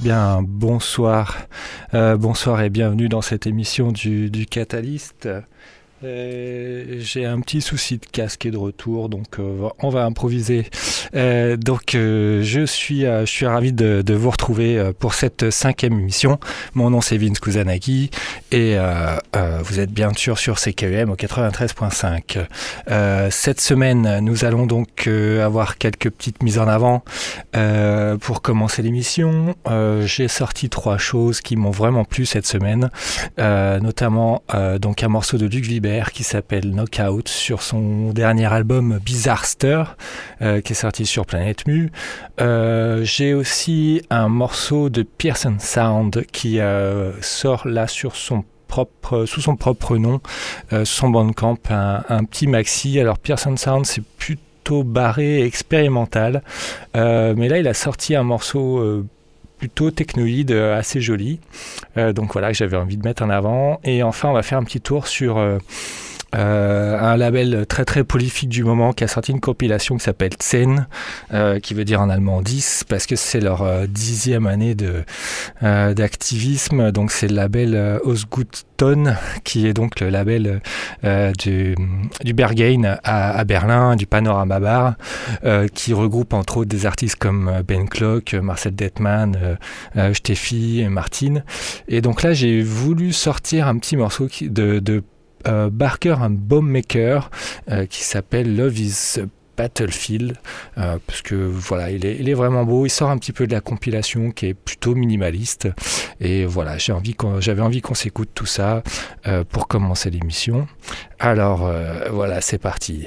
bien bonsoir, euh, bonsoir et bienvenue dans cette émission du, du Catalyst. Euh, j'ai un petit souci de casque et de retour, donc euh, on va improviser. Euh, donc je suis je suis ravi de, vous retrouver pour cette cinquième émission. Mon nom c'est Vince Kusanagi et vous êtes bien sûr sur CKUM au 93.5. cette semaine, nous allons donc avoir quelques petites mises en avant pour commencer l'émission. J'ai sorti trois choses qui m'ont vraiment plu cette semaine, notamment donc un morceau de Luc Vibert qui s'appelle Knockout sur son dernier album Bizarrester euh, qui est sorti sur Planète Mu. Euh, j'ai aussi un morceau de Pearson Sound qui euh, sort là sur son propre, sous son propre nom, son bandcamp, un, un petit maxi. Alors Pearson Sound c'est plutôt barré expérimental, mais là il a sorti un morceau plutôt technoïde, euh, assez joli. Euh, donc voilà, j'avais envie de mettre en avant. Et enfin, on va faire un petit tour sur euh, un label très très prolifique du moment qui a sorti une compilation qui s'appelle Zen, qui veut dire en allemand 10, parce que c'est leur dixième année de d'activisme. Donc c'est le label Osgood qui est donc le label euh, du, du Berghain à, Berlin, du Panorama Bar, euh, qui regroupe entre autres des artistes comme euh, Ben Klock, Marcel Detman, Steffi et Martine. Et donc là, j'ai voulu sortir un petit morceau de Barker, un bomb maker, qui s'appelle Love is Battlefield, euh, parce que voilà, il est, vraiment beau. Il sort un petit peu de la compilation qui est plutôt minimaliste. Et voilà, j'avais envie qu'on s'écoute tout ça euh, pour commencer l'émission. Alors euh, voilà, c'est parti.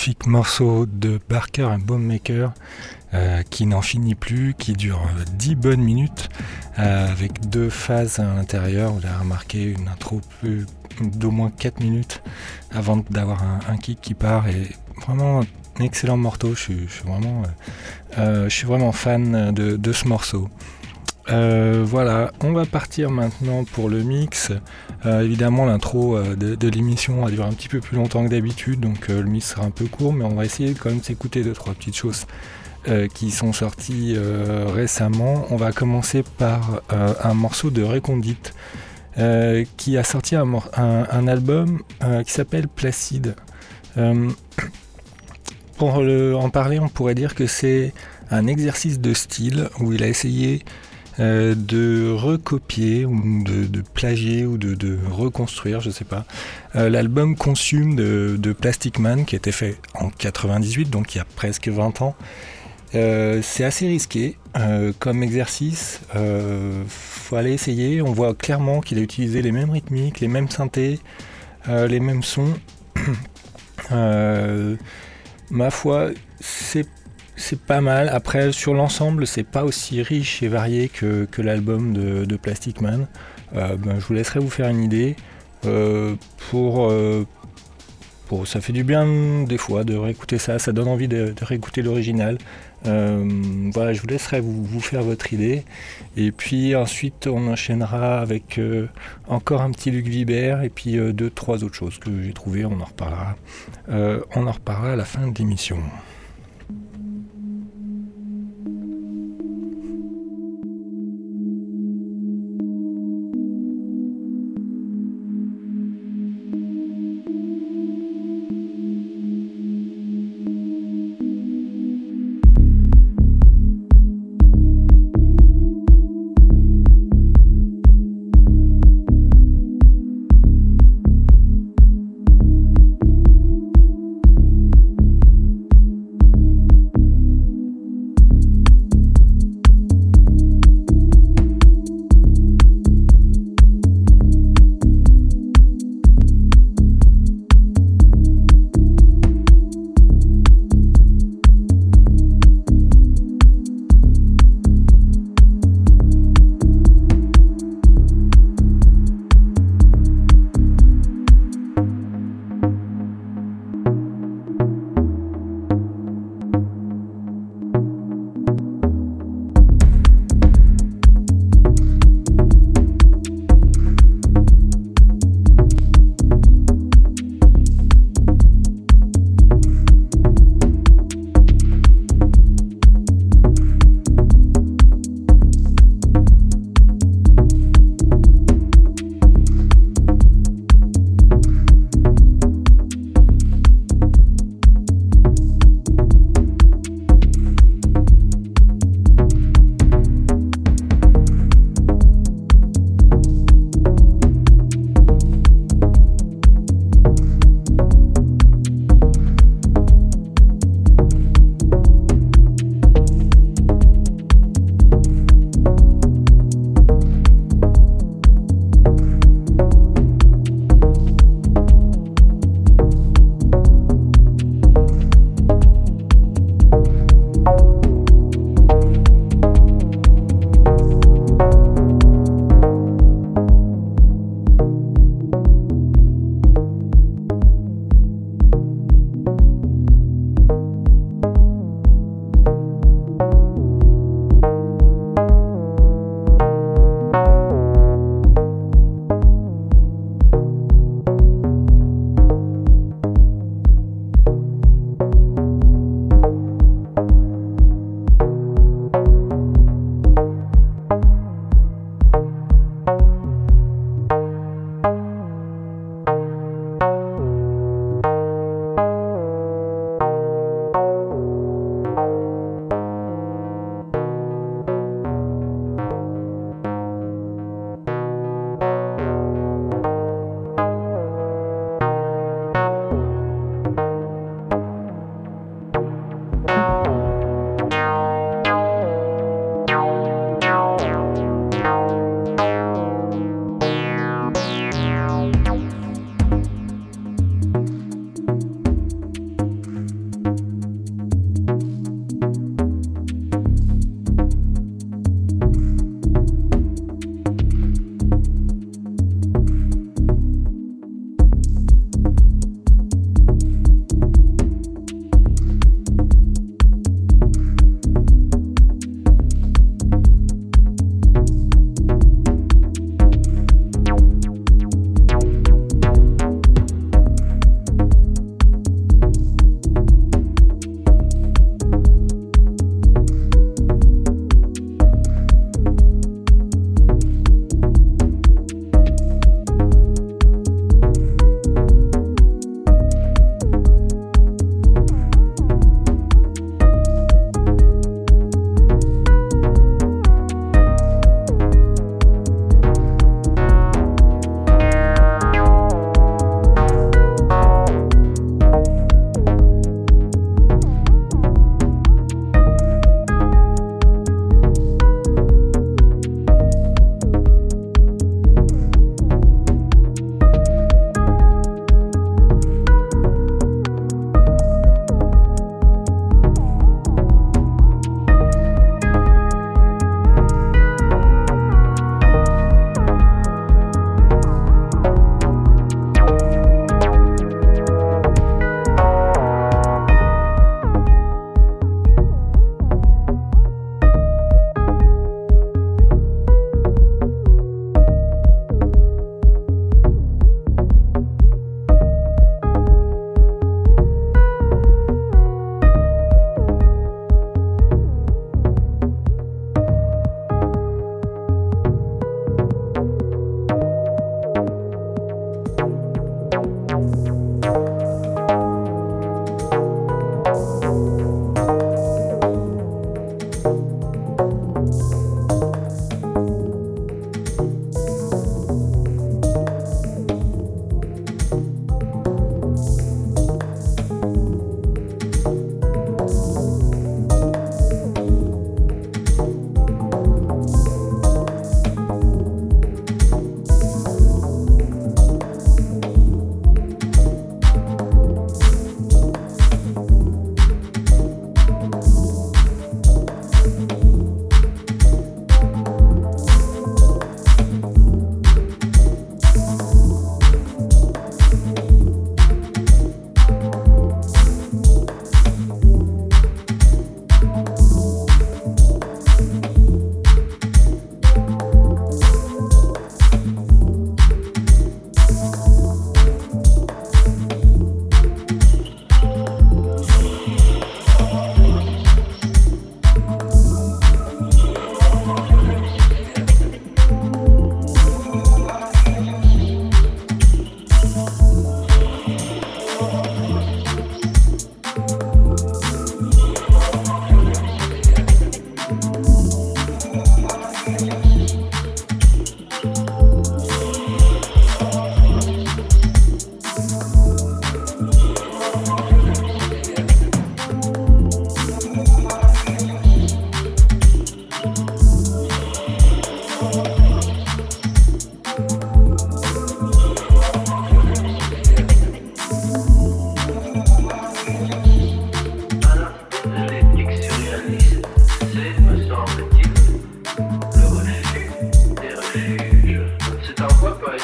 Magnifique morceau de Barker and Bombmaker euh, qui n'en finit plus, qui dure 10 bonnes minutes euh, avec deux phases à l'intérieur. Vous avez remarqué une intro d'au moins 4 minutes avant d'avoir un, kick qui part et vraiment un excellent morceau. Je suis, vraiment, je suis vraiment fan de ce morceau. Euh, voilà, on va partir maintenant pour le mix. Euh, évidemment, l'intro euh, de, l'émission a duré un petit peu plus longtemps que d'habitude, donc le mix sera un peu court, mais on va essayer quand même de s'écouter deux trois petites choses qui sont sorties récemment. On va commencer par un morceau de Recondit qui a sorti un, un album qui s'appelle Placide. pour en parler, on pourrait dire que c'est un exercice de style où il a essayé euh, de recopier ou de, plagier ou de, reconstruire, je sais pas, euh, l'album Consume de, Plastic Man qui a été fait en 98, donc il y a presque 20 ans. Euh, c'est assez risqué comme exercice. faut aller essayer. On voit clairement qu'il a utilisé les mêmes rythmiques, les mêmes synthés, les mêmes sons. ma foi, c'est c'est pas mal. Après, sur l'ensemble, c'est pas aussi riche et varié que, l'album de, Plastic Man. Euh, ben, je vous laisserai vous faire une idée. Euh, euh, pour, ça fait du bien des fois de réécouter ça. Ça donne envie de, réécouter l'original. voilà, je vous laisserai vous, faire votre idée. Et puis ensuite, on enchaînera avec encore un petit Luc Vibert et puis deux, trois autres choses que j'ai trouvées. On en reparlera. on en reparlera à la fin de l'émission.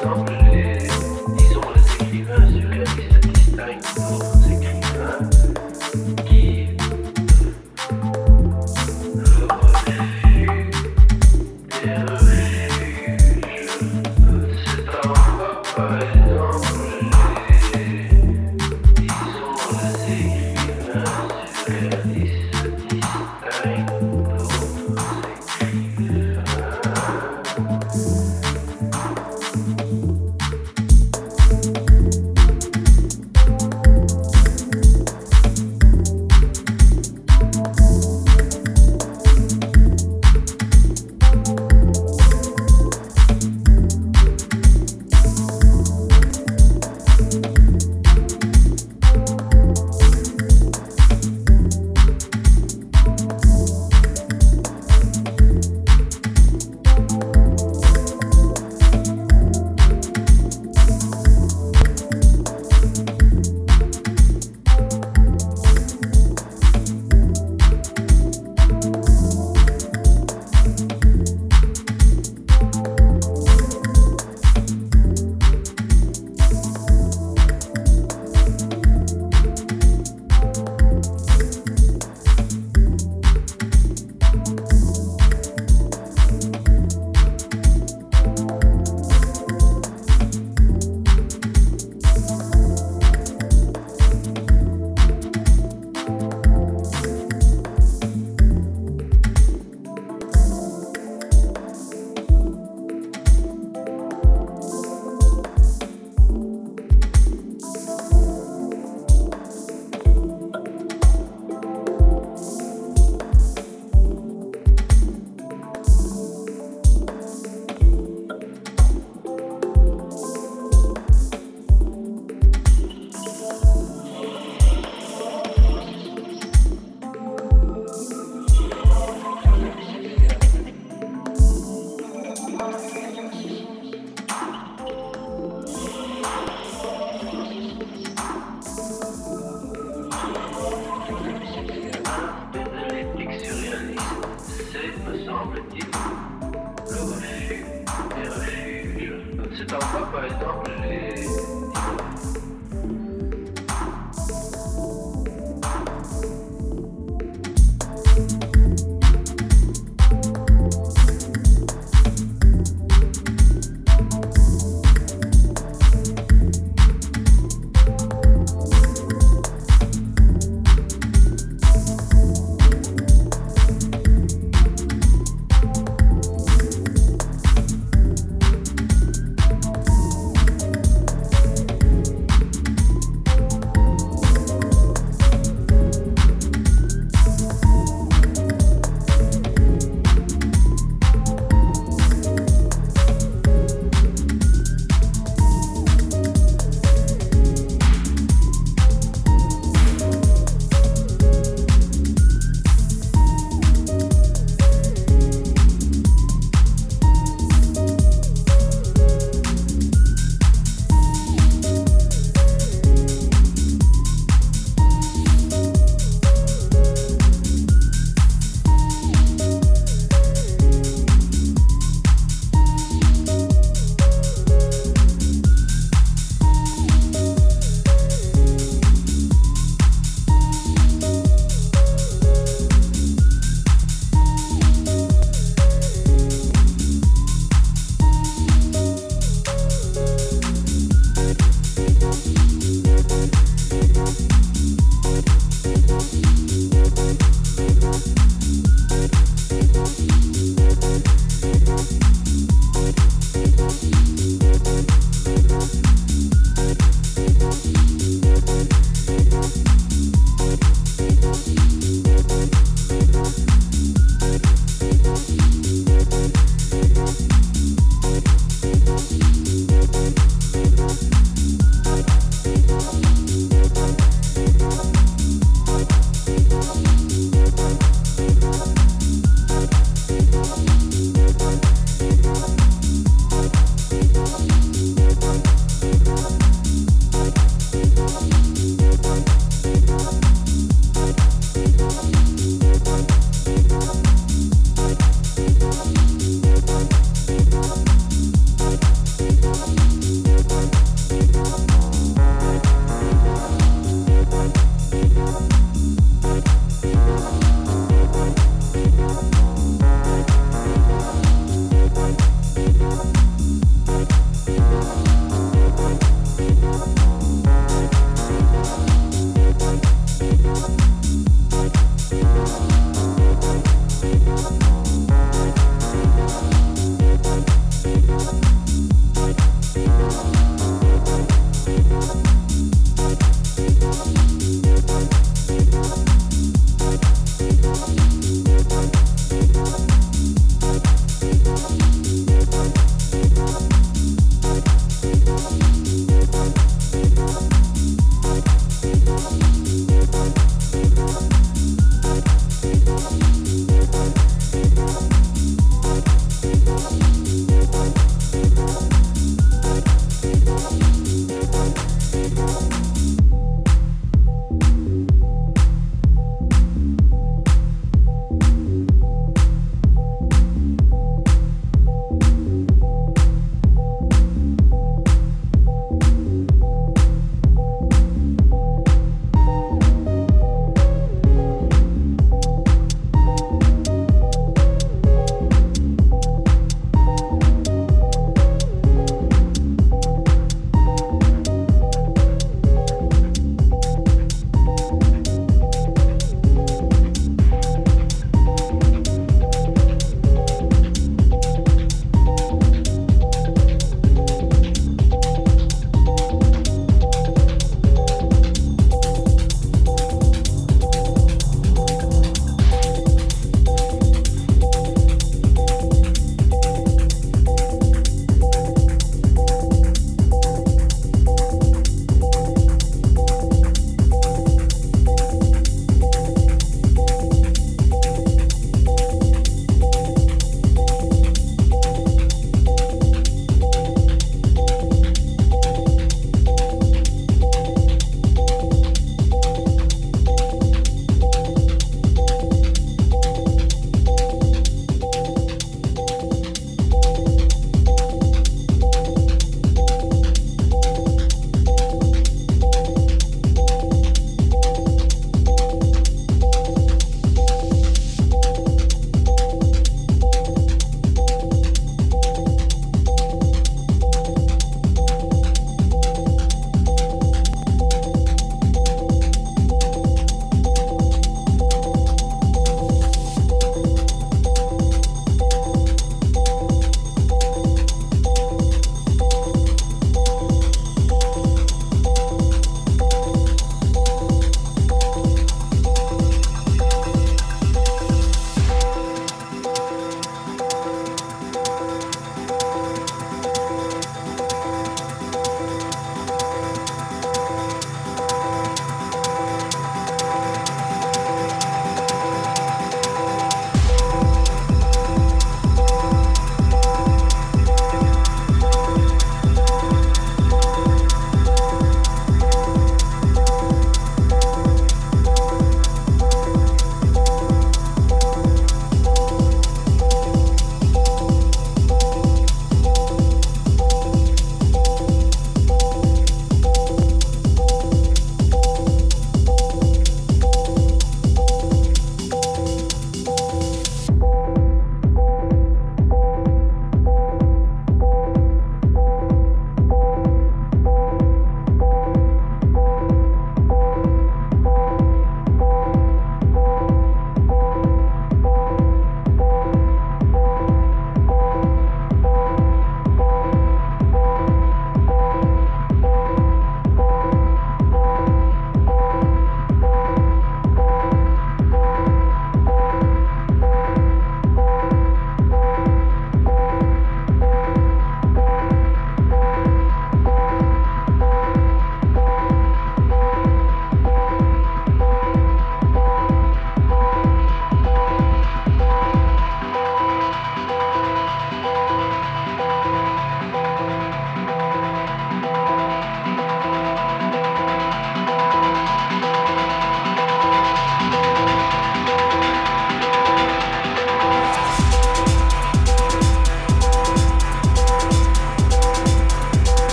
Don't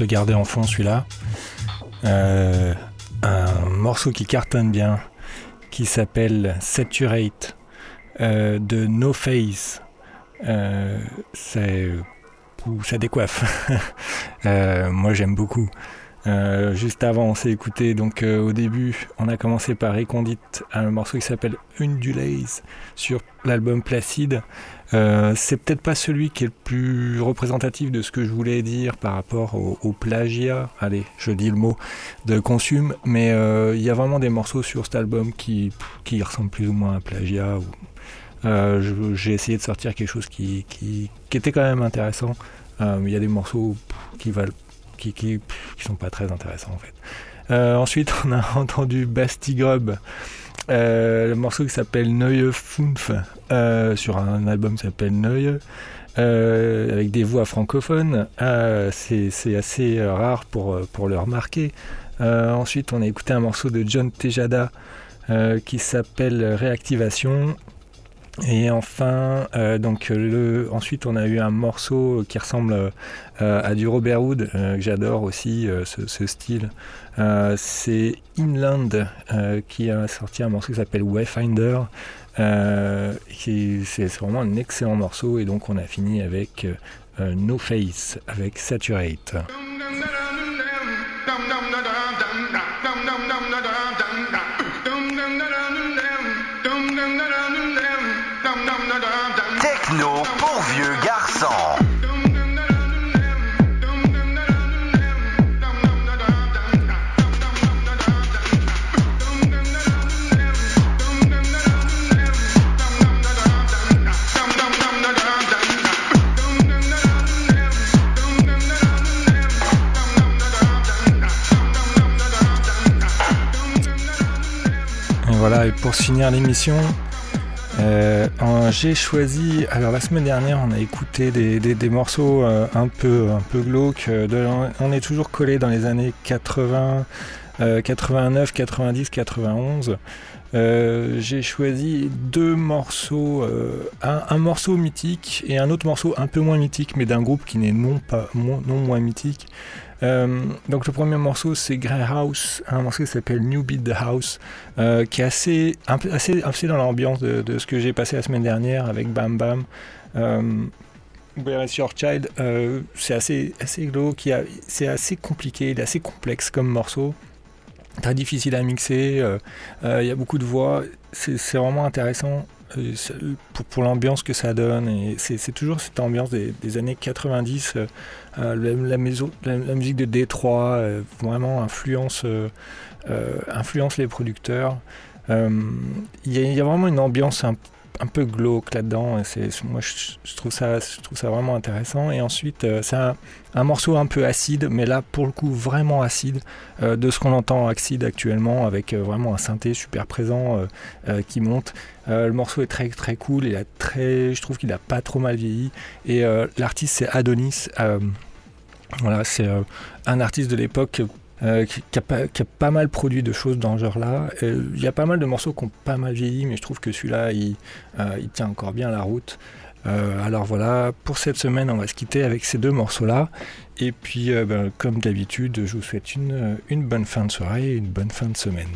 le garder en fond celui-là. un morceau qui cartonne bien, qui s'appelle Saturate de No Face. c'est ça décoiffe. moi j'aime beaucoup. Euh, juste avant, on s'est écouté, donc euh, au début, on a commencé par Recondit, un morceau qui s'appelle Undulays sur l'album Placide. Euh, c'est peut-être pas celui qui est le plus représentatif de ce que je voulais dire par rapport au, plagiat, allez, je dis le mot, de Consume, mais il y a vraiment des morceaux sur cet album qui, qui ressemblent plus ou moins à un plagiat. J'ai essayé de sortir quelque chose qui, qui, était quand même intéressant. Il y a des morceaux qui valent qui, qui, sont pas très intéressants en fait. Euh, ensuite, on a entendu Basti Grub, euh, le morceau qui s'appelle Neue Funf, euh, sur un album qui s'appelle Neue. avec des voix francophones, c'est assez rare pour, pour le remarquer. ensuite, on a écouté un morceau de John Tejada qui s'appelle Réactivation et enfin, euh, donc ensuite on a eu un morceau qui ressemble euh, à du Robert Wood, euh, que j'adore aussi ce, style. c'est Inland qui a sorti un morceau qui s'appelle Wayfinder. c'est vraiment un excellent morceau et donc on a fini avec No Face, avec Saturate. Voilà, et pour finir l'émission, euh, j'ai choisi. Alors la semaine dernière, on a écouté des, morceaux euh, un peu un peu glauques. Euh, on est toujours collé dans les années 80, 89, 90, 91. j'ai choisi deux morceaux, un, morceau mythique et un autre morceau un peu moins mythique, mais d'un groupe qui n'est non pas non moins mythique. Euh, donc le premier morceau c'est Grey House, un morceau qui s'appelle New Beat the House, euh, qui est assez, assez, assez dans l'ambiance de, ce que j'ai passé la semaine dernière avec Bam Bam. Euh, Where is Your Child, euh, c'est assez, assez glauque, c'est assez compliqué, il est assez complexe comme morceau, très difficile à mixer, il y a beaucoup de voix, c'est vraiment intéressant. Euh, pour, pour l'ambiance que ça donne. Et c'est toujours cette ambiance des, années 90. Euh, euh, la, maison, la, musique de Détroit vraiment influence, influence les producteurs. Il y, y, a vraiment une ambiance un, un peu glauque là-dedans. Moi, je, trouve ça, je trouve ça vraiment intéressant. Et ensuite, euh, c'est un, morceau un peu acide, mais là, pour le coup, vraiment acide, euh, de ce qu'on entend acide actuellement, avec euh, vraiment un synthé super présent qui monte. le morceau est très très cool. Il a très, je trouve qu'il a pas trop mal vieilli. Et l'artiste, c'est Adonis. voilà, c'est un artiste de l'époque euh, qui, a pas, mal produit de choses dans ce genre-là. Il y a pas mal de morceaux qui ont pas mal vieilli, mais je trouve que celui-là, il, euh, tient encore bien la route. Euh, alors voilà, pour cette semaine, on va se quitter avec ces deux morceaux-là. Et puis, ben, comme d'habitude, je vous souhaite une, une bonne fin de soirée et une bonne fin de semaine.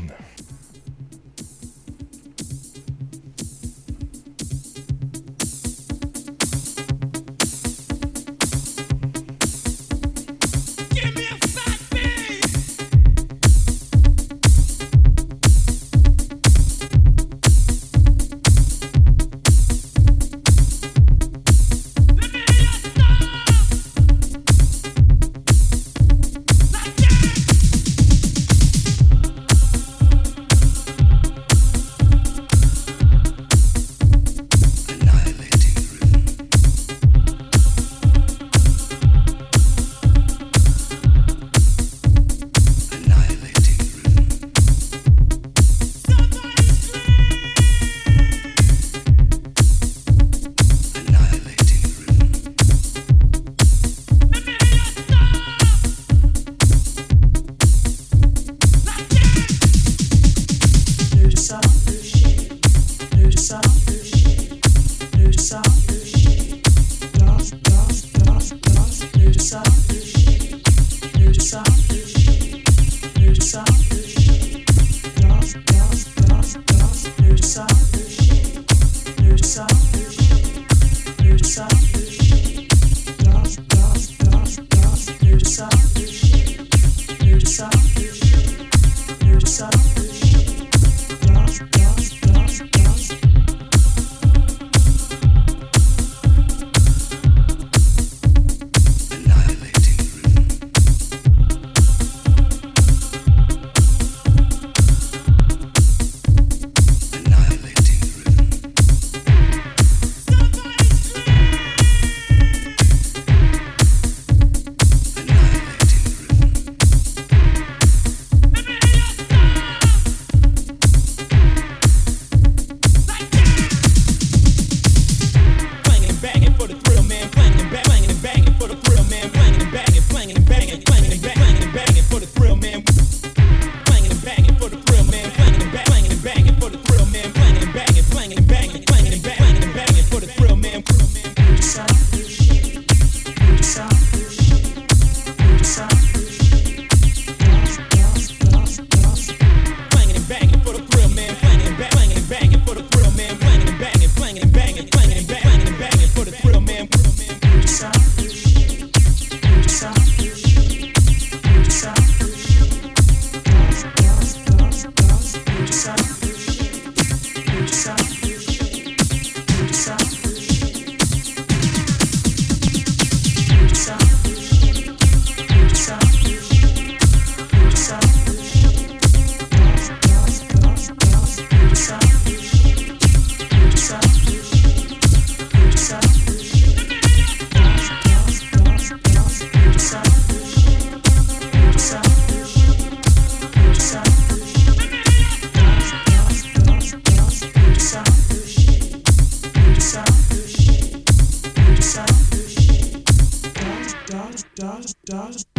does